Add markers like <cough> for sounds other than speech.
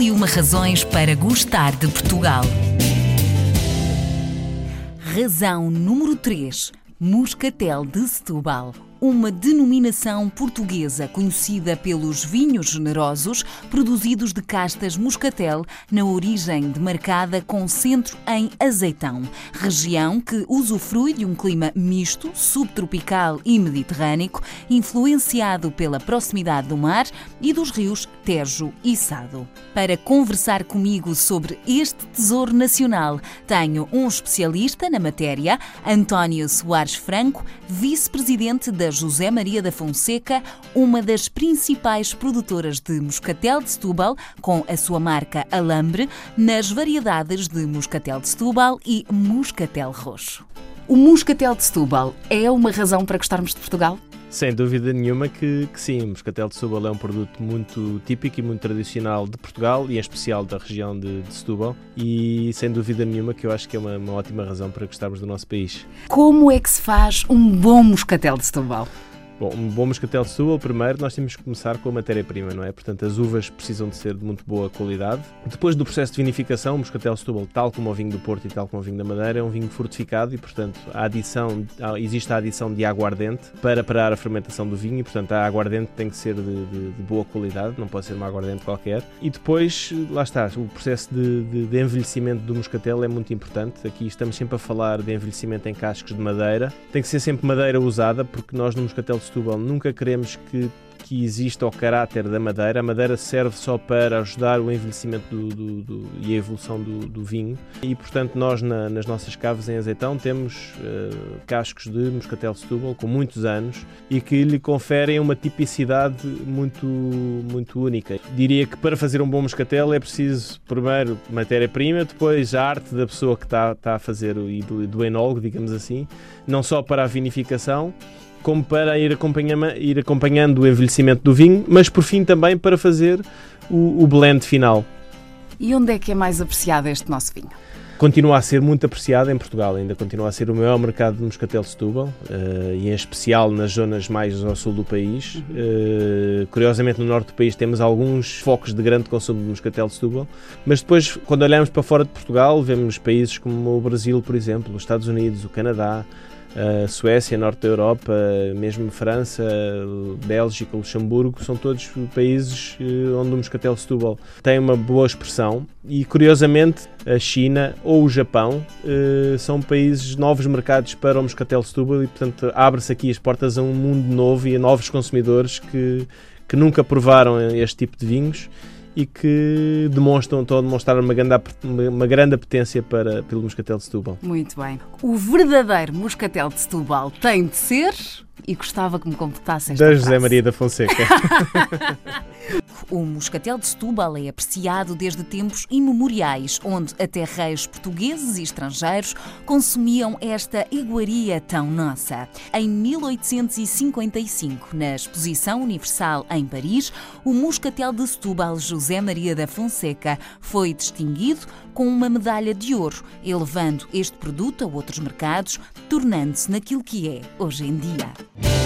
E uma razões para gostar de Portugal. Razão número 3. Moscatel de Setúbal uma denominação portuguesa conhecida pelos vinhos generosos produzidos de castas moscatel, na origem demarcada com centro em Azeitão, região que usufrui de um clima misto, subtropical e mediterrâneo, influenciado pela proximidade do mar e dos rios Tejo e Sado. Para conversar comigo sobre este tesouro nacional, tenho um especialista na matéria, António Soares Franco, vice-presidente da José Maria da Fonseca, uma das principais produtoras de moscatel de Setúbal, com a sua marca Alambre, nas variedades de moscatel de Setúbal e moscatel roxo. O moscatel de Setúbal é uma razão para gostarmos de Portugal? Sem dúvida nenhuma que, que sim, moscatel de Setúbal é um produto muito típico e muito tradicional de Portugal e em especial da região de, de Setúbal e sem dúvida nenhuma que eu acho que é uma, uma ótima razão para gostarmos do nosso país. Como é que se faz um bom moscatel de Setúbal? Bom, um bom moscatel Setúbal, primeiro nós temos que começar com a matéria-prima, não é? Portanto, as uvas precisam de ser de muito boa qualidade. Depois do processo de vinificação, o moscatel Setúbal, tal como o vinho do Porto e tal como o vinho da Madeira, é um vinho fortificado e, portanto, a adição, existe a adição de aguardente para parar a fermentação do vinho e, portanto, a aguardente tem que ser de, de, de boa qualidade, não pode ser uma aguardente qualquer. E depois, lá está, o processo de, de envelhecimento do moscatel é muito importante. Aqui estamos sempre a falar de envelhecimento em cascos de madeira. Tem que ser sempre madeira usada, porque nós no moscatel Setúbal nunca queremos que que exista o caráter da madeira. A madeira serve só para ajudar o envelhecimento do, do, do, e a evolução do, vinho. E, portanto, nós na, nas nossas caves em azeitão temos uh, cascos de moscatel Setúbal com muitos anos e que lhe conferem uma tipicidade muito, muito única. Diria que para fazer um bom moscatel é preciso, primeiro, matéria-prima, depois a arte da pessoa que está, está a fazer e do, do enólogo, digamos assim, não só para a vinificação, como para ir acompanhando, ir acompanhando o envelhecimento do vinho, mas por fim também para fazer o, o blend final. E onde é que é mais apreciado este nosso vinho? Continua a ser muito apreciado em Portugal, ainda continua a ser o maior mercado de moscatel de Setúbal uh, e em especial nas zonas mais ao sul do país. Uh, curiosamente no norte do país temos alguns focos de grande consumo de moscatel de Setúbal, mas depois quando olhamos para fora de Portugal vemos países como o Brasil, por exemplo, os Estados Unidos, o Canadá, a Suécia, Norte da Europa, mesmo França, Bélgica, Luxemburgo, são todos países eh, onde o moscatel Setúbal tem uma boa expressão. E curiosamente a China ou o Japão eh, são países novos mercados para o moscatel Setúbal e portanto abre-se aqui as portas a um mundo novo e a novos consumidores que, que nunca provaram este tipo de vinhos e que demonstram, estão a demonstrar uma grande, uma grande apetência para, pelo Moscatel de Setúbal. Muito bem. O verdadeiro Moscatel de Setúbal tem de ser e gostava que me completasse esta Da José Maria da Fonseca. <laughs> o moscatel de Setúbal é apreciado desde tempos imemoriais, onde até reis portugueses e estrangeiros consumiam esta iguaria tão nossa. Em 1855, na Exposição Universal em Paris, o moscatel de Setúbal José Maria da Fonseca foi distinguido com uma medalha de ouro, elevando este produto a outros mercados, tornando-se naquilo que é hoje em dia.